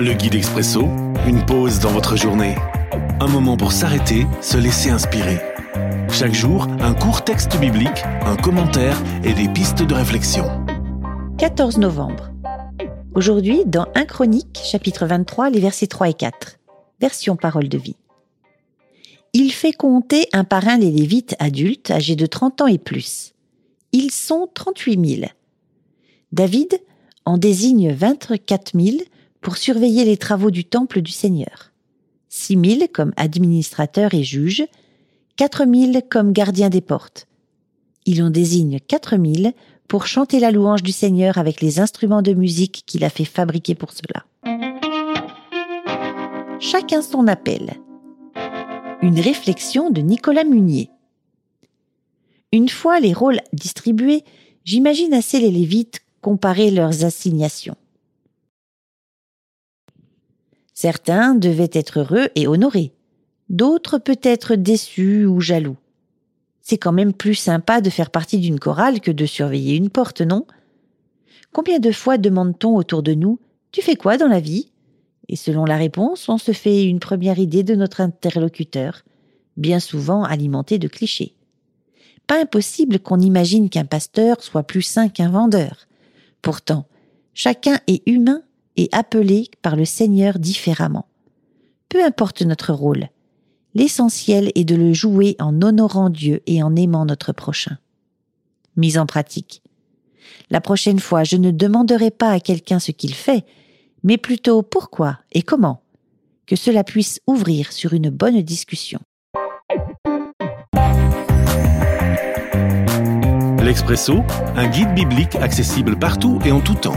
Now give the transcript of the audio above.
Le guide expresso, une pause dans votre journée. Un moment pour s'arrêter, se laisser inspirer. Chaque jour, un court texte biblique, un commentaire et des pistes de réflexion. 14 novembre. Aujourd'hui, dans 1 Chronique, chapitre 23, les versets 3 et 4. Version parole de vie. Il fait compter un par un les Lévites adultes âgés de 30 ans et plus. Ils sont 38 000. David en désigne 24 000 pour surveiller les travaux du temple du Seigneur. 6 000 comme administrateurs et juges, 4 000 comme gardiens des portes. Il en désigne 4 000 pour chanter la louange du Seigneur avec les instruments de musique qu'il a fait fabriquer pour cela. Chacun son appel. Une réflexion de Nicolas Munier. Une fois les rôles distribués, j'imagine assez les Lévites comparer leurs assignations. Certains devaient être heureux et honorés, d'autres peut-être déçus ou jaloux. C'est quand même plus sympa de faire partie d'une chorale que de surveiller une porte, non? Combien de fois demande-t-on autour de nous Tu fais quoi dans la vie? Et selon la réponse, on se fait une première idée de notre interlocuteur, bien souvent alimentée de clichés. Pas impossible qu'on imagine qu'un pasteur soit plus saint qu'un vendeur. Pourtant, chacun est humain et appelé par le Seigneur différemment. Peu importe notre rôle, l'essentiel est de le jouer en honorant Dieu et en aimant notre prochain. Mise en pratique. La prochaine fois, je ne demanderai pas à quelqu'un ce qu'il fait, mais plutôt pourquoi et comment, que cela puisse ouvrir sur une bonne discussion. L'Expresso, un guide biblique accessible partout et en tout temps.